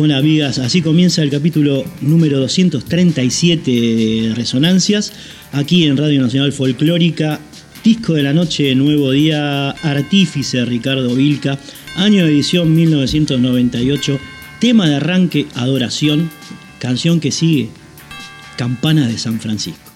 Hola amigas, así comienza el capítulo número 237 de Resonancias, aquí en Radio Nacional Folclórica, disco de la noche, nuevo día, artífice Ricardo Vilca, año de edición 1998, tema de arranque, adoración, canción que sigue, Campana de San Francisco.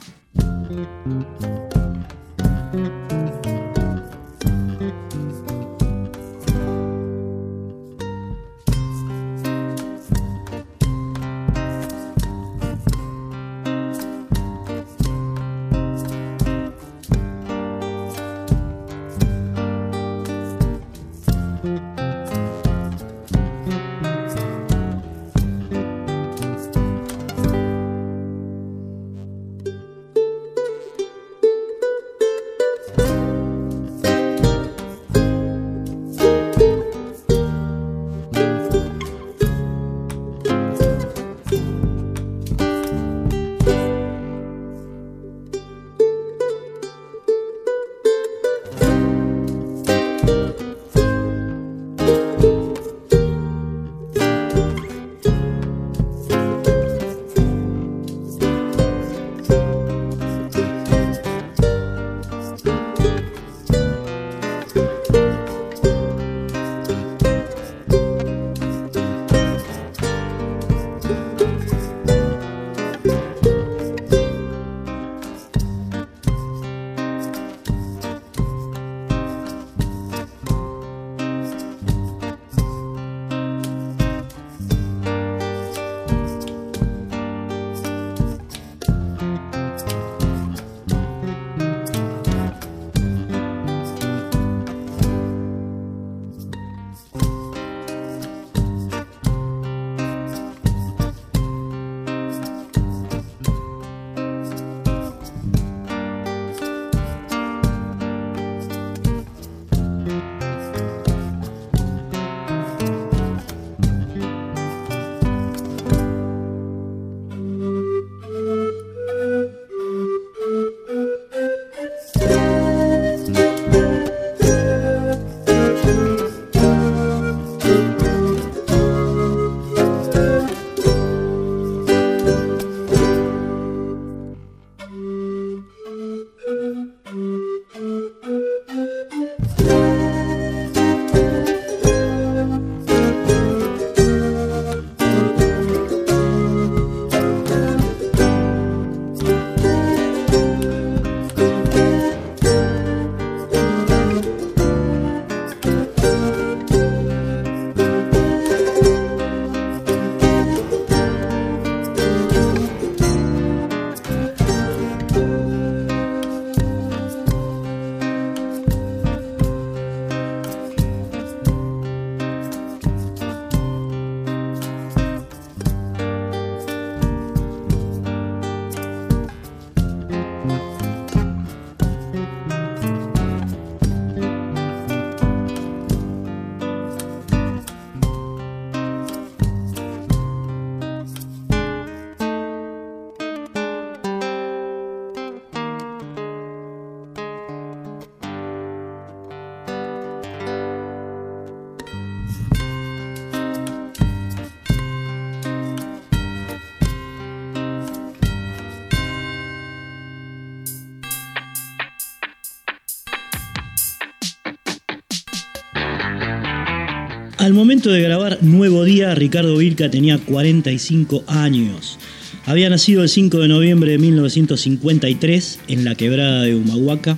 Momento de grabar Nuevo Día, Ricardo Vilca tenía 45 años. Había nacido el 5 de noviembre de 1953 en la quebrada de Humahuaca.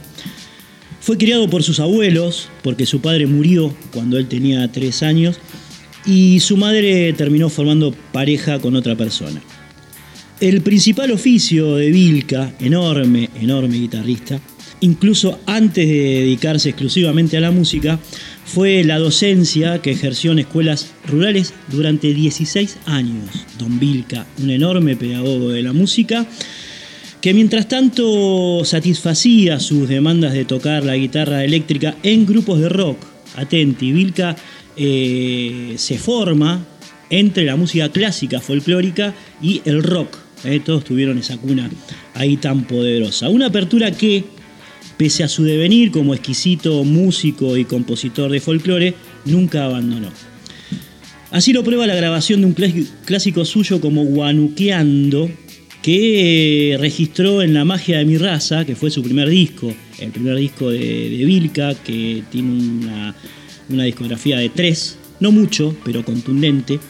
Fue criado por sus abuelos, porque su padre murió cuando él tenía 3 años, y su madre terminó formando pareja con otra persona. El principal oficio de Vilca, enorme, enorme guitarrista, incluso antes de dedicarse exclusivamente a la música, fue la docencia que ejerció en escuelas rurales durante 16 años. Don Vilca, un enorme pedagogo de la música, que mientras tanto satisfacía sus demandas de tocar la guitarra eléctrica en grupos de rock. Atenti, Vilca eh, se forma entre la música clásica folclórica y el rock. Eh, todos tuvieron esa cuna ahí tan poderosa. Una apertura que pese a su devenir como exquisito músico y compositor de folclore, nunca abandonó. Así lo prueba la grabación de un clásico suyo como Guanuqueando, que registró en La magia de mi raza, que fue su primer disco, el primer disco de, Vilca, que tiene una, una discografía de tres, no mucho, pero contundente.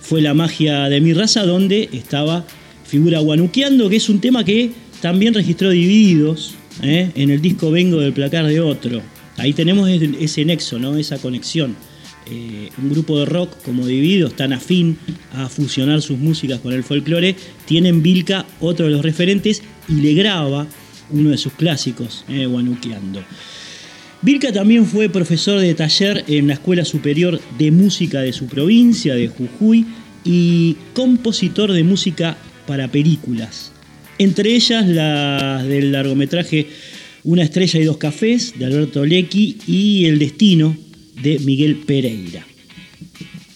Fue La magia de mi raza, donde estaba figura Guanuqueando, que es un tema que también registró Divididos, ¿eh? en el disco Vengo del placar de otro. Ahí tenemos ese nexo, ¿no? esa conexión. Eh, un grupo de rock como Divididos, tan afín a fusionar sus músicas con el folclore, tienen Vilca otro de los referentes y le graba uno de sus clásicos, eh, Guanuqueando. Vilca también fue profesor de taller en la Escuela Superior de Música de su provincia, de Jujuy, y compositor de música para películas entre ellas las del largometraje Una estrella y dos cafés de Alberto Lecky y El destino de Miguel Pereira.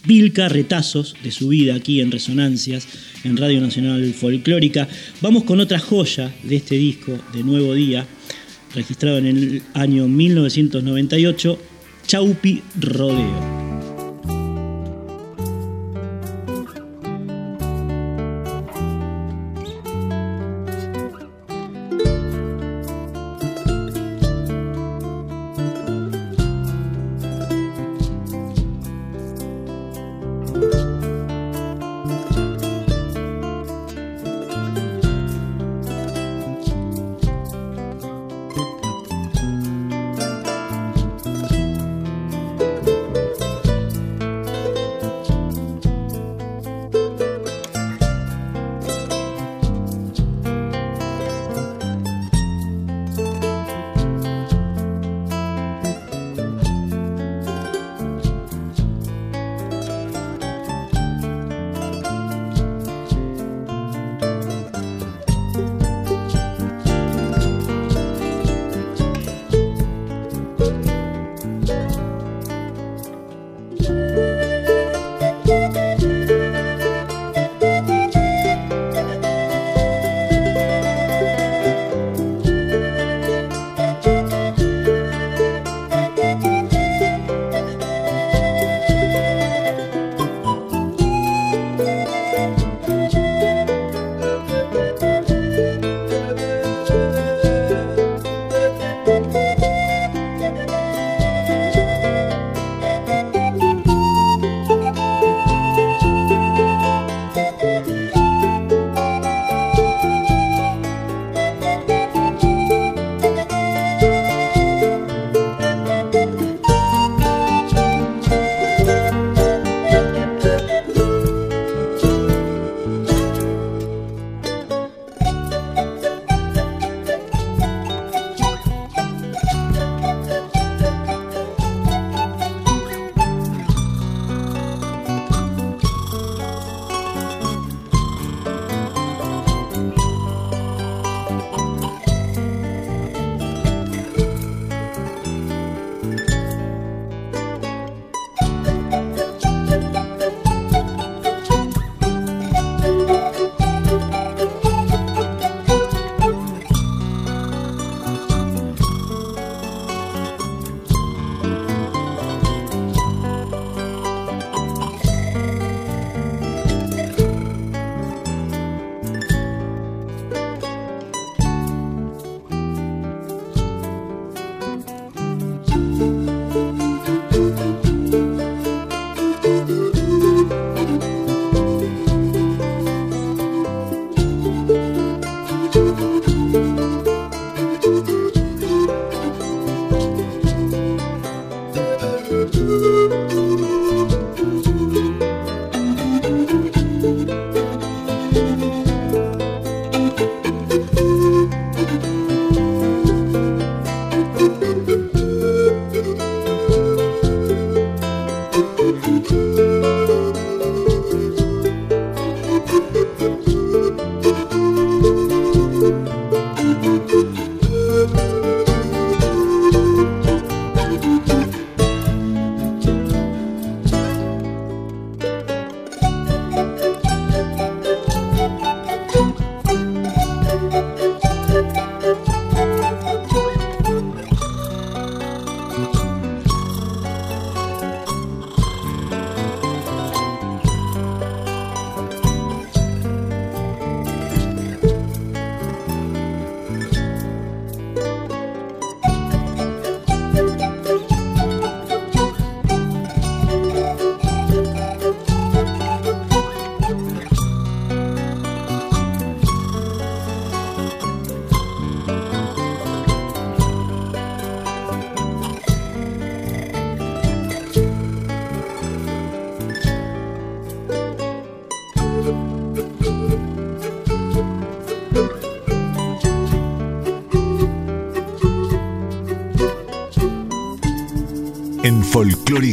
Vilca, retazos de su vida aquí en Resonancias, en Radio Nacional Folclórica. Vamos con otra joya de este disco de Nuevo Día, registrado en el año 1998, Chaupi Rodeo.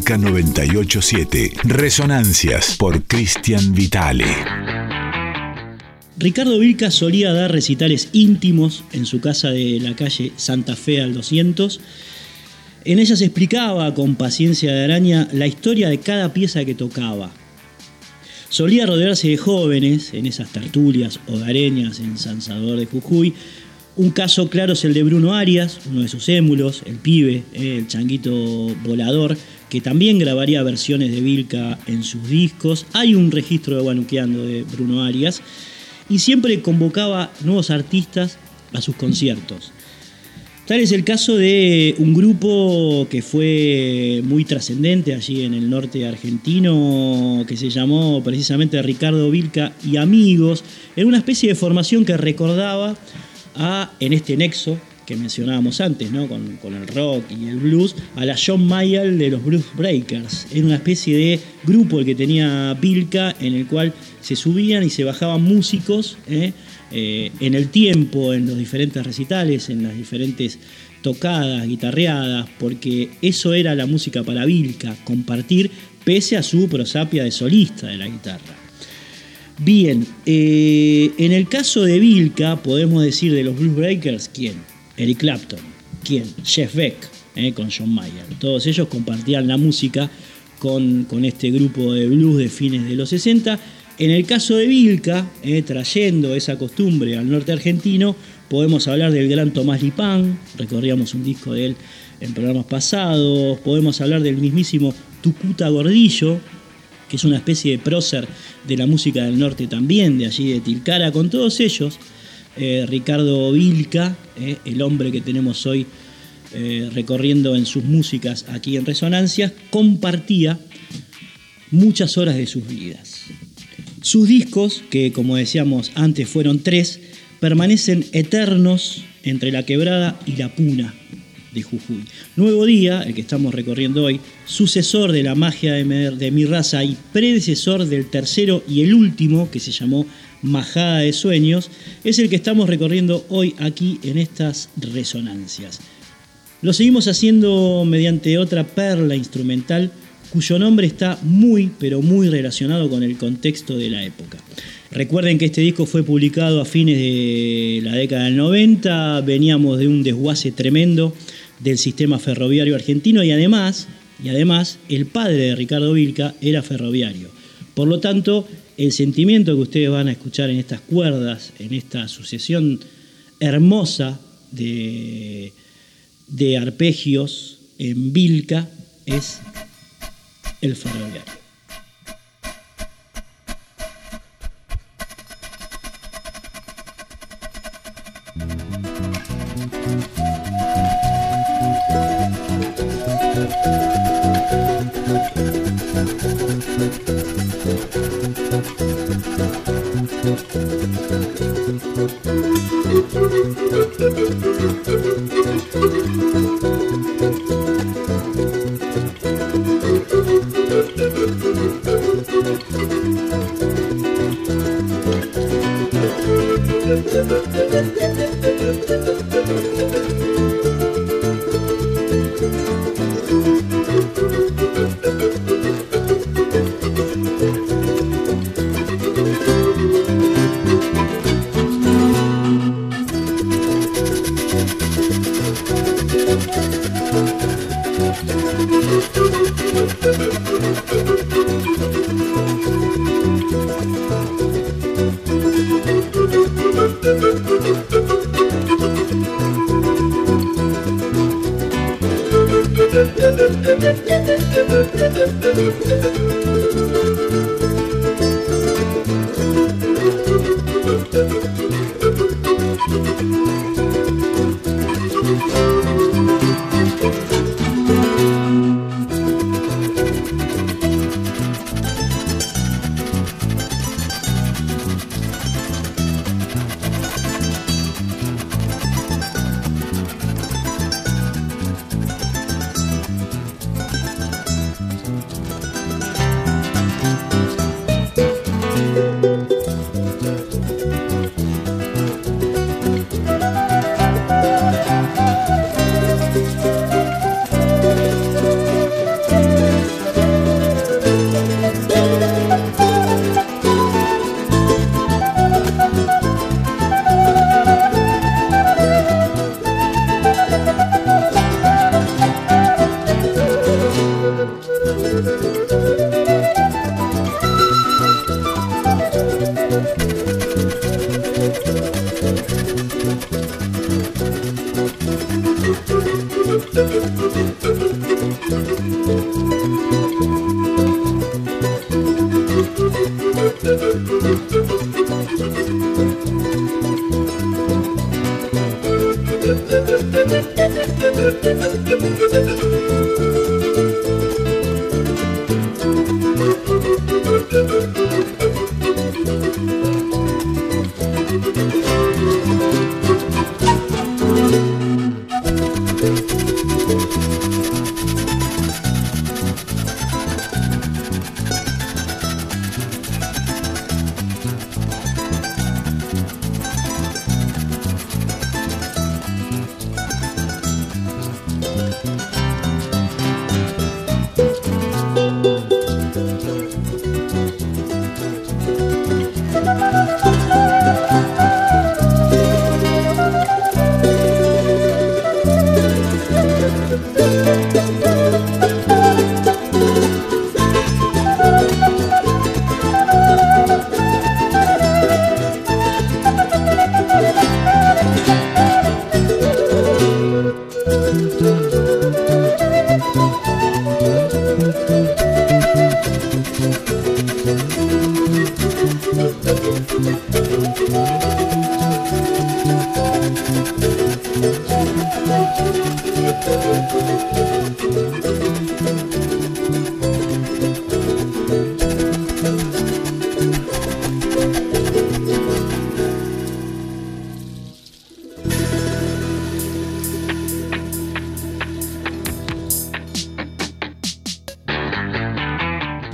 Folclórica 987. Resonancias por Cristian Vitale. Ricardo Vilca solía dar recitales íntimos en su casa de la calle Santa Fe al 200. En ellas explicaba con paciencia de araña la historia de cada pieza que tocaba. Solía rodearse de jóvenes en esas tertulias hogareñas en San Salvador de Jujuy un caso claro es el de Bruno Arias, uno de sus émulos, el pibe, eh, el changuito volador, que también grabaría versiones de Vilca en sus discos. Hay un registro de Guanuqueando de Bruno Arias y siempre convocaba nuevos artistas a sus conciertos. Tal es el caso de un grupo que fue muy trascendente allí en el norte argentino, que se llamó precisamente Ricardo Vilca y Amigos, en una especie de formación que recordaba a, en este nexo que mencionábamos antes, ¿no? con, el rock y el blues, a la John Mayall de los Blues Breakers. Era una especie de grupo el que tenía Pilca, en el cual se subían y se bajaban músicos ¿eh? Eh, en el tiempo, en los diferentes recitales, en las diferentes tocadas, guitarreadas, porque eso era la música para Vilca, compartir pese a su prosapia de solista de la guitarra. Bien, eh, en el caso de Vilca, podemos decir de los Blues Breakers, ¿quién? Eric Clapton. ¿Quién? Jeff Beck, eh, con John Mayer. Todos ellos compartían la música con, con, este grupo de blues de fines de los 60. En el caso de Vilca, eh, trayendo esa costumbre al norte argentino, podemos hablar del gran Tomás Lipán, recorríamos un disco de él en programas pasados, podemos hablar del mismísimo Tucuta Gordillo, que es una especie de prócer de la música del norte también, de allí de Tilcara, con todos ellos. Eh, Ricardo Vilca, eh, el hombre que tenemos hoy eh, recorriendo en sus músicas aquí en Resonancias, compartía muchas horas de sus vidas. Sus discos, que como decíamos antes fueron tres, permanecen eternos entre la quebrada y la puna, de Jujuy. Nuevo Día, el que estamos recorriendo hoy, sucesor de la magia de, mi raza y predecesor del tercero y el último, que se llamó Majada de Sueños, es el que estamos recorriendo hoy aquí en estas resonancias. Lo seguimos haciendo mediante otra perla instrumental cuyo nombre está muy, pero muy relacionado con el contexto de la época. Recuerden que este disco fue publicado a fines de la década del 90, veníamos de un desguace tremendo del sistema ferroviario argentino y además, y además el padre de Ricardo Vilca era ferroviario. Por lo tanto, el sentimiento que ustedes van a escuchar en estas cuerdas, en esta sucesión hermosa de, de arpegios, en Vilca es el ferroviario.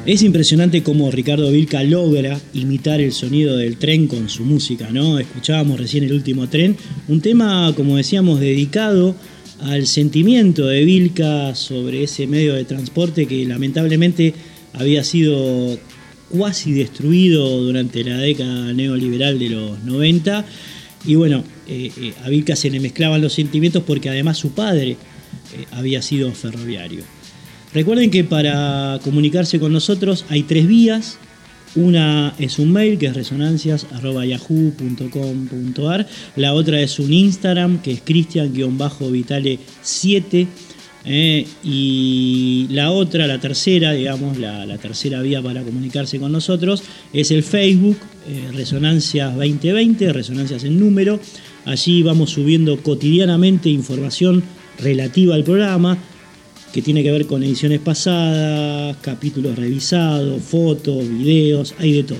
Es impresionante cómo Ricardo Vilca logra imitar el sonido del tren con su música, ¿no? Escuchábamos recién el último tren, un tema, como decíamos, dedicado al sentimiento de Vilca sobre ese medio de transporte que lamentablemente había sido cuasi destruido durante la década neoliberal de los 90. Y bueno, eh, eh, a Vilca se le mezclaban los sentimientos porque además su padre eh, había sido ferroviario. Recuerden que para comunicarse con nosotros hay tres vías. Una es un mail que es resonancias.yahoo.com.ar. La otra es un Instagram que es cristian-vitale7. Eh, y la otra, la tercera, digamos, la, tercera vía para comunicarse con nosotros es el Facebook, eh, Resonancias 2020, Resonancias en número. Allí vamos subiendo cotidianamente información relativa al programa, que tiene que ver con ediciones pasadas, capítulos revisados, fotos, videos, hay de todo.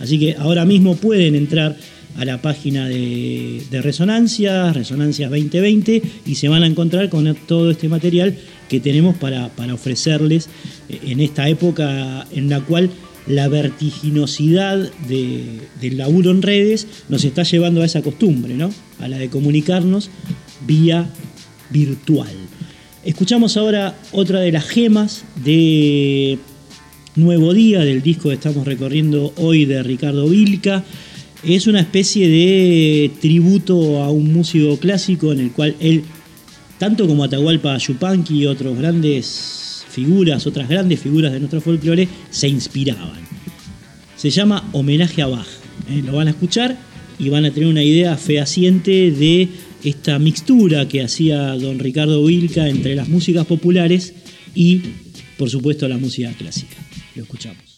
Así que ahora mismo pueden entrar a la página de, Resonancias, Resonancias 2020, y se van a encontrar con todo este material que tenemos para, ofrecerles eh, en esta época en la cual la vertiginosidad del laburo en redes nos está llevando a esa costumbre, ¿no? A la de comunicarnos vía virtual. Escuchamos ahora otra de las gemas de Nuevo Día, del disco que estamos recorriendo hoy de Ricardo Vilca. Es una especie de tributo a un músico clásico en el cual él, tanto como Atahualpa Yupanqui y otras grandes figuras, otras grandes figuras de nuestro folclore, se inspiraban. Se llama Homenaje a Bach. ¿eh? Lo van a escuchar y van a tener una idea fehaciente de esta mixtura que hacía don Ricardo Vilca entre las músicas populares y, por supuesto, la música clásica. Lo escuchamos.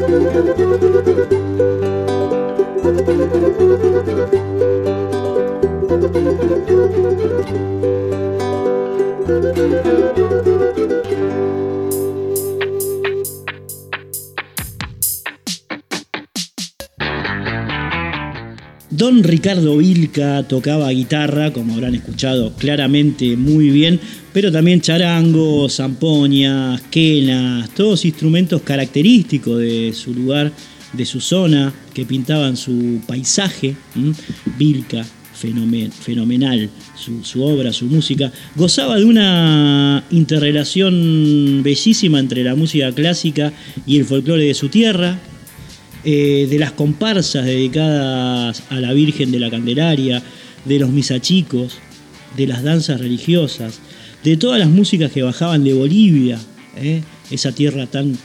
Don Ricardo Tocaba guitarra, como habrán escuchado claramente muy bien, pero también charango, zampoñas, quenas, todos instrumentos característicos de su lugar, de su zona, que pintaban su paisaje. Vilca, fenomenal, su, su, obra, su música. Gozaba de una interrelación bellísima entre la música clásica y el folclore de su tierra, eh, de las comparsas dedicadas a la Virgen de la Candelaria, de los misachicos, de las danzas religiosas, de todas las músicas que bajaban de Bolivia, eh, esa tierra tan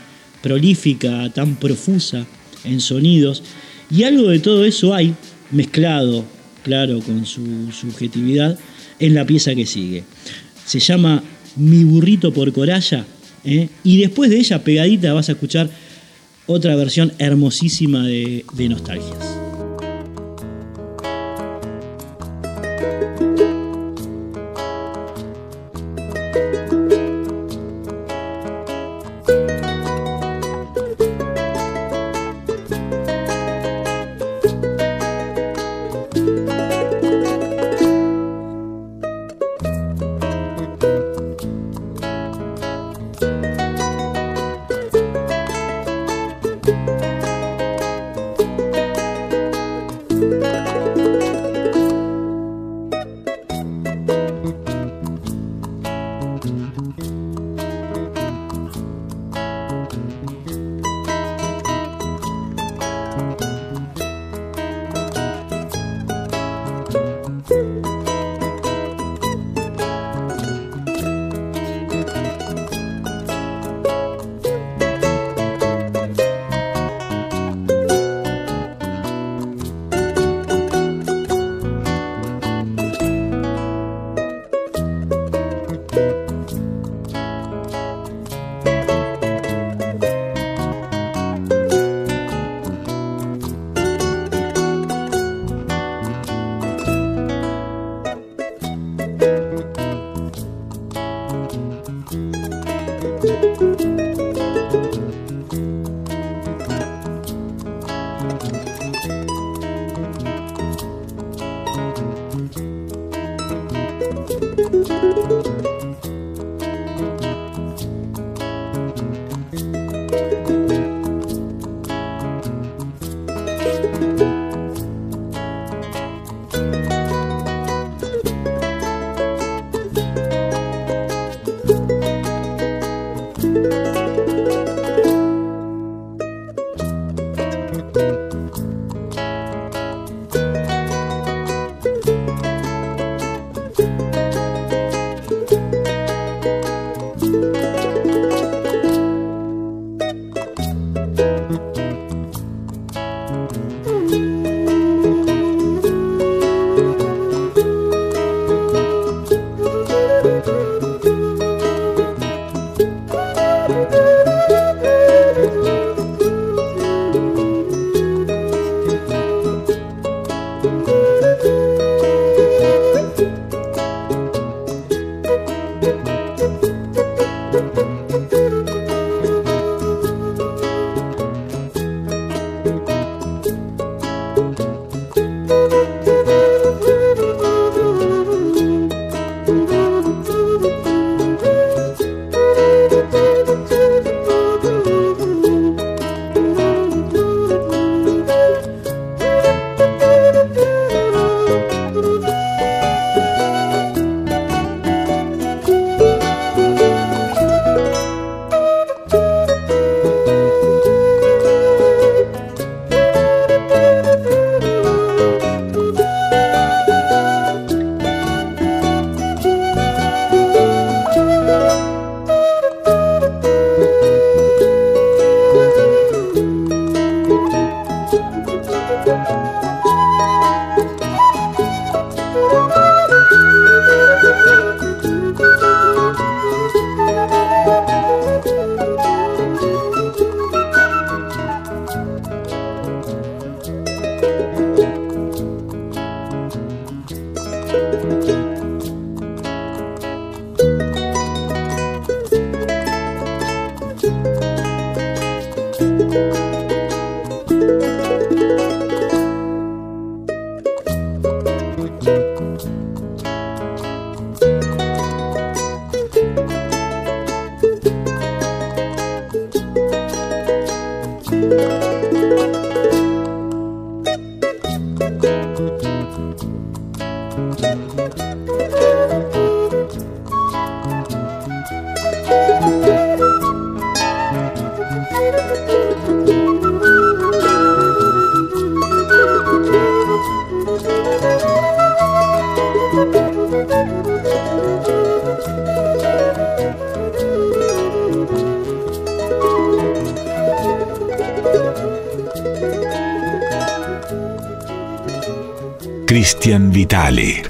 prolífica, tan profusa en sonidos. Y algo de todo eso hay mezclado, claro, con su subjetividad, en la pieza que sigue. Se llama Mi burrito por Coralla, eh, y después de ella, pegadita, vas a escuchar otra versión hermosísima de, de Nostalgias.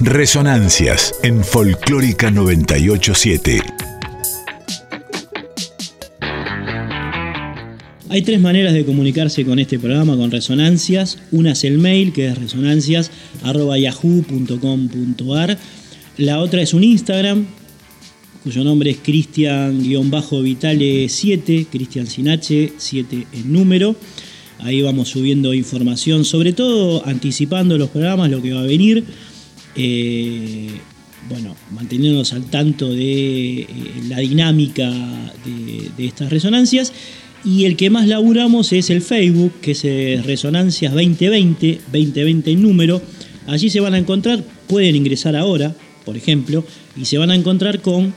Resonancias en Folclórica 987. Hay tres maneras de comunicarse con este programa, con Resonancias. Una es el mail, que es resonancias.yahoo.com.ar. La otra es un Instagram, cuyo nombre es Cristian-Vitale7, Cristian Sinache, 7 en número. Ahí vamos subiendo información, sobre todo anticipando los programas, lo que va a venir. Eh, bueno, manteniéndonos al tanto de eh, la dinámica de, estas resonancias. Y el que más laburamos es el Facebook, que es eh, Resonancias 2020, 2020 en número. Allí se van a encontrar, pueden ingresar ahora, por ejemplo, y se van a encontrar con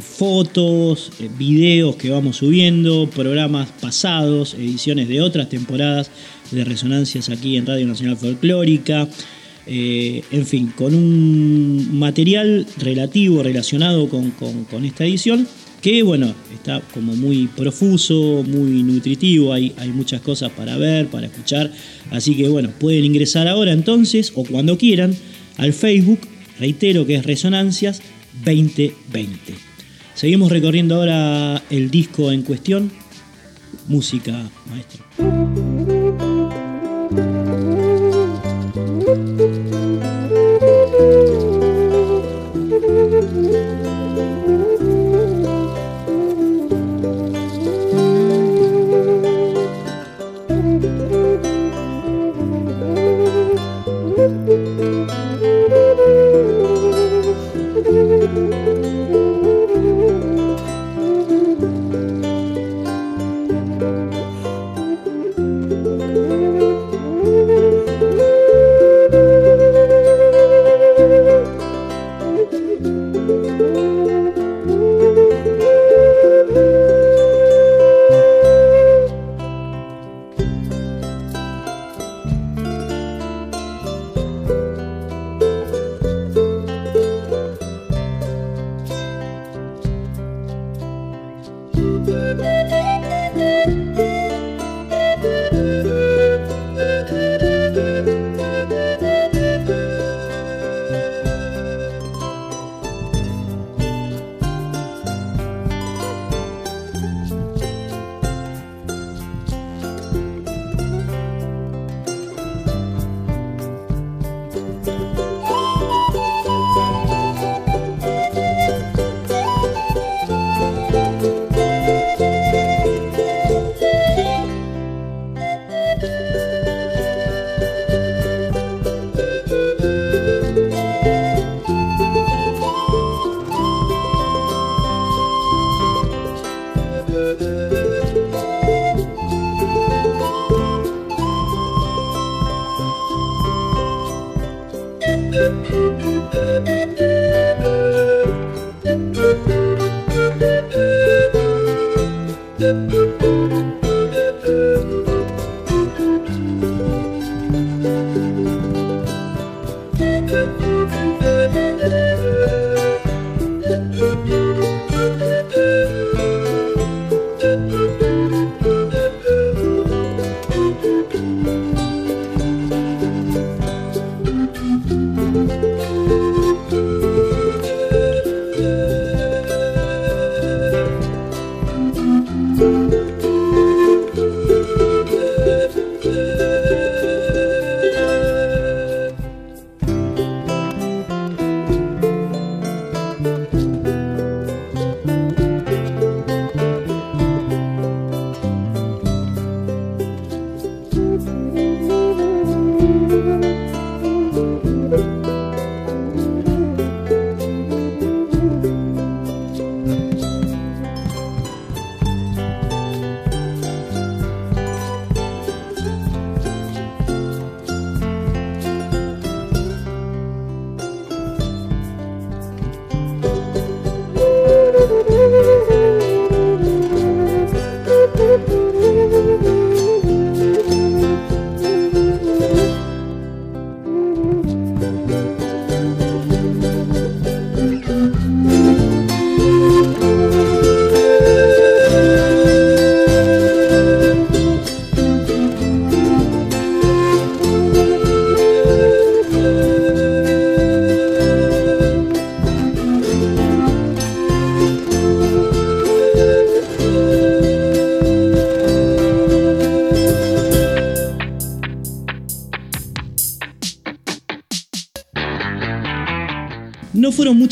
fotos, videos que vamos subiendo, programas pasados, ediciones de otras temporadas de resonancias aquí en Radio Nacional Folclórica. Eh, en fin, con un material relativo, relacionado con, esta edición, que bueno, está como muy profuso, muy nutritivo, hay, hay muchas cosas para ver, para escuchar, así que bueno, pueden ingresar ahora entonces o cuando quieran al Facebook, reitero que es Resonancias 2020. Seguimos recorriendo ahora el disco en cuestión. Música, maestro.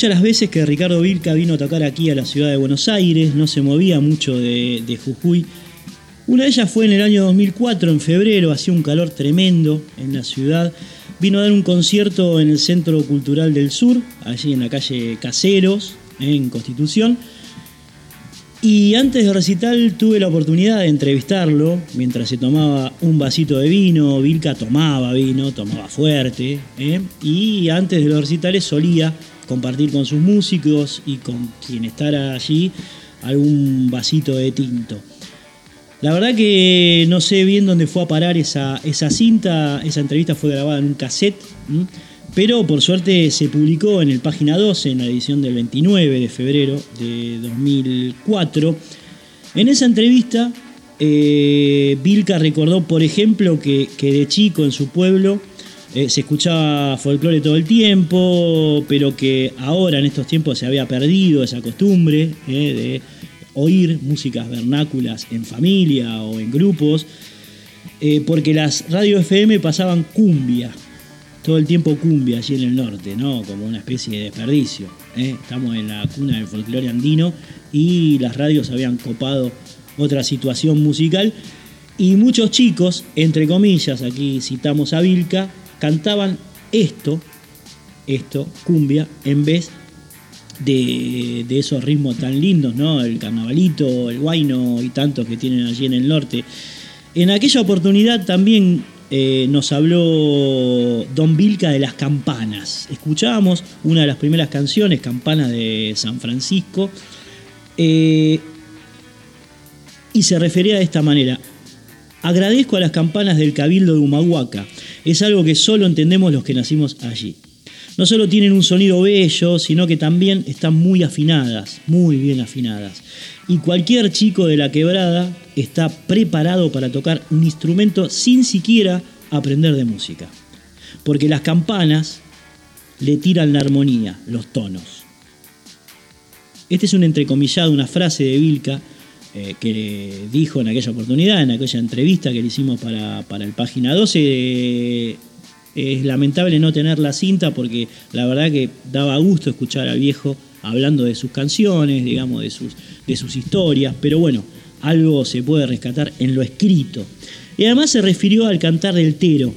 Las veces que Ricardo Vilca vino a tocar aquí a la ciudad de Buenos Aires, no se movía mucho de, Jujuy. Una de ellas fue en el año 2004, en febrero, hacía un calor tremendo en la ciudad. Vino a dar un concierto en el Centro Cultural del Sur, allí en la calle Caseros, en Constitución. Y antes de recital tuve la oportunidad de entrevistarlo mientras se tomaba un vasito de vino. Vilca tomaba vino, tomaba fuerte. ¿eh? Y antes de los recitales solía compartir con sus músicos y con quien estará allí algún vasito de tinto. La verdad que no sé bien dónde fue a parar esa, esa cinta, esa entrevista fue grabada en un cassette, pero por suerte se publicó en el página 12, en la edición del 29 de febrero de 2004. En esa entrevista, eh, Vilca recordó, por ejemplo, que, que de chico en su pueblo eh, se escuchaba folclore todo el tiempo, pero que ahora en estos tiempos se había perdido esa costumbre eh, de oír músicas vernáculas en familia o en grupos, eh, porque las radios FM pasaban cumbia, todo el tiempo cumbia allí en el norte, ¿no? Como una especie de desperdicio. Estamos en la cuna del folclore andino y las radios habían copado otra situación musical. Y muchos chicos, entre comillas, aquí citamos a Vilca, cantaban esto, esto, cumbia, en vez de, esos ritmos tan lindos, ¿no? El carnavalito, el guayno y tantos que tienen allí en el norte. En aquella oportunidad también eh, nos habló Don Vilca de las campanas. Escuchábamos una de las primeras canciones, Campanas de San Francisco, eh, y se refería de esta manera. Agradezco a las campanas del Cabildo de Humahuaca. Es algo que solo entendemos los que nacimos allí. No solo tienen un sonido bello, sino que también están muy afinadas, muy bien afinadas. Y cualquier chico de la quebrada está preparado para tocar un instrumento sin siquiera aprender de música. Porque las campanas le tiran la armonía, los tonos. Este es un entrecomillado, una frase de Vilca eh, que dijo en aquella oportunidad, en aquella entrevista que le hicimos para, el página 12. es lamentable no tener la cinta porque la verdad que daba gusto escuchar al viejo hablando de sus canciones, digamos, de sus, de sus historias, pero bueno, algo se puede rescatar en lo escrito. Y además se refirió al cantar del tero,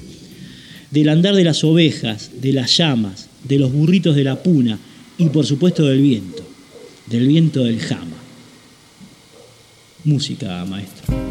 del andar de las ovejas, de las llamas, de los burritos de la puna y por supuesto del viento, del viento del jama música, maestro.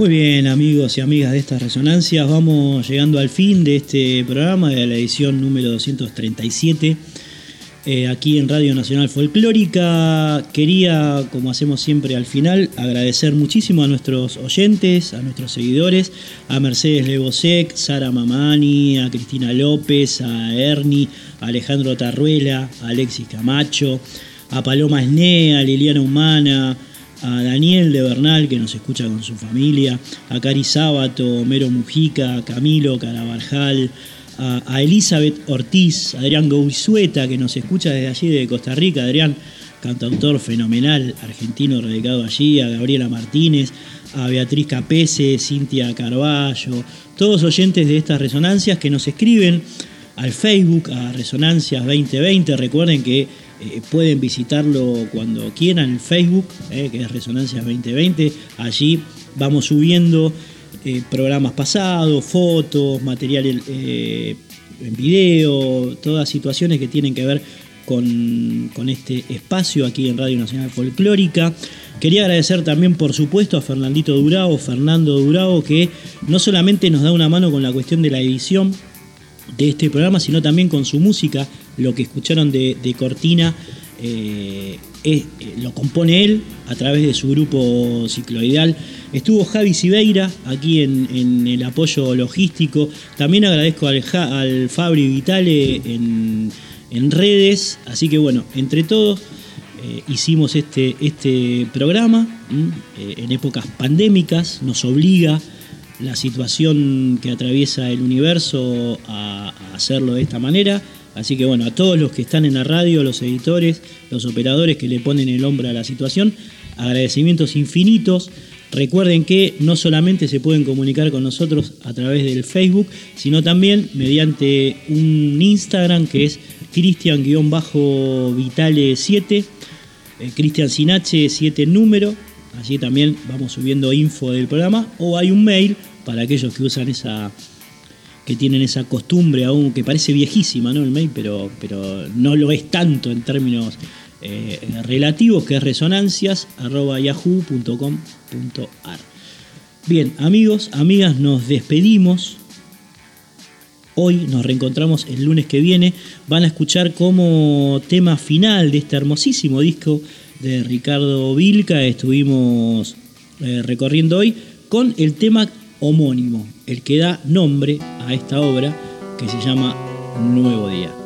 Muy bien, amigos y amigas de estas resonancias, vamos llegando al fin de este programa, de la edición número 237, eh, aquí en Radio Nacional Folclórica. Quería, como hacemos siempre al final, agradecer muchísimo a nuestros oyentes, a nuestros seguidores, a Mercedes Lebosec, Sara Mamani, a Cristina López, a Ernie, a Alejandro Tarruela, a Alexis Camacho, a Paloma Esnea, a Liliana Humana, a Daniel de Bernal, que nos escucha con su familia, a Cari Sábato, Mero Mujica, Camilo Carabarjal, a, Elizabeth Ortiz, Adrián Gouzueta, que nos escucha desde allí, de Costa Rica, Adrián, cantautor fenomenal, argentino radicado allí, a Gabriela Martínez, a Beatriz Capese, Cintia Carballo, todos oyentes de estas resonancias que nos escriben al Facebook, a Resonancias 2020. Recuerden que eh, pueden visitarlo cuando quieran en Facebook, eh, que es Resonancias 2020. Allí vamos subiendo eh, programas pasados, fotos, material en video, todas situaciones que tienen que ver con, con, este espacio aquí en Radio Nacional Folclórica. Quería agradecer también, por supuesto, a Fernandito Durao, Fernando Durao, que no solamente nos da una mano con la cuestión de la edición de este programa, sino también con su música lo que escucharon de, Cortina eh, eh, lo compone él a través de su grupo cicloidal. Estuvo Javi Sibeira aquí en, el apoyo logístico. También agradezco al, Fabri Vitale en, redes. Así que bueno, entre todos eh, hicimos este, este programa en épocas pandémicas. Nos obliga la situación que atraviesa el universo a hacerlo de esta manera Así que bueno, a todos los que están en la radio, los editores, los operadores que le ponen el hombro a la situación, agradecimientos infinitos. Recuerden que no solamente se pueden comunicar con nosotros a través del Facebook, sino también mediante un Instagram que es Cristian-Vitale7, eh, Cristian Sinache 7 número. Allí también vamos subiendo info del programa. O hay un mail para aquellos que usan esa, que tienen esa costumbre aún, que parece viejísima, ¿no? El mail, pero, pero no lo es tanto en términos eh, relativos, que es resonancias.yahoo.com.ar. Bien, amigos, amigas, nos despedimos. Hoy nos reencontramos el lunes que viene. Van a escuchar como tema final de este hermosísimo disco de Ricardo Vilca. Estuvimos eh, recorriendo hoy con el tema homónimo, el que da nombre a esta obra que se llama Nuevo Día.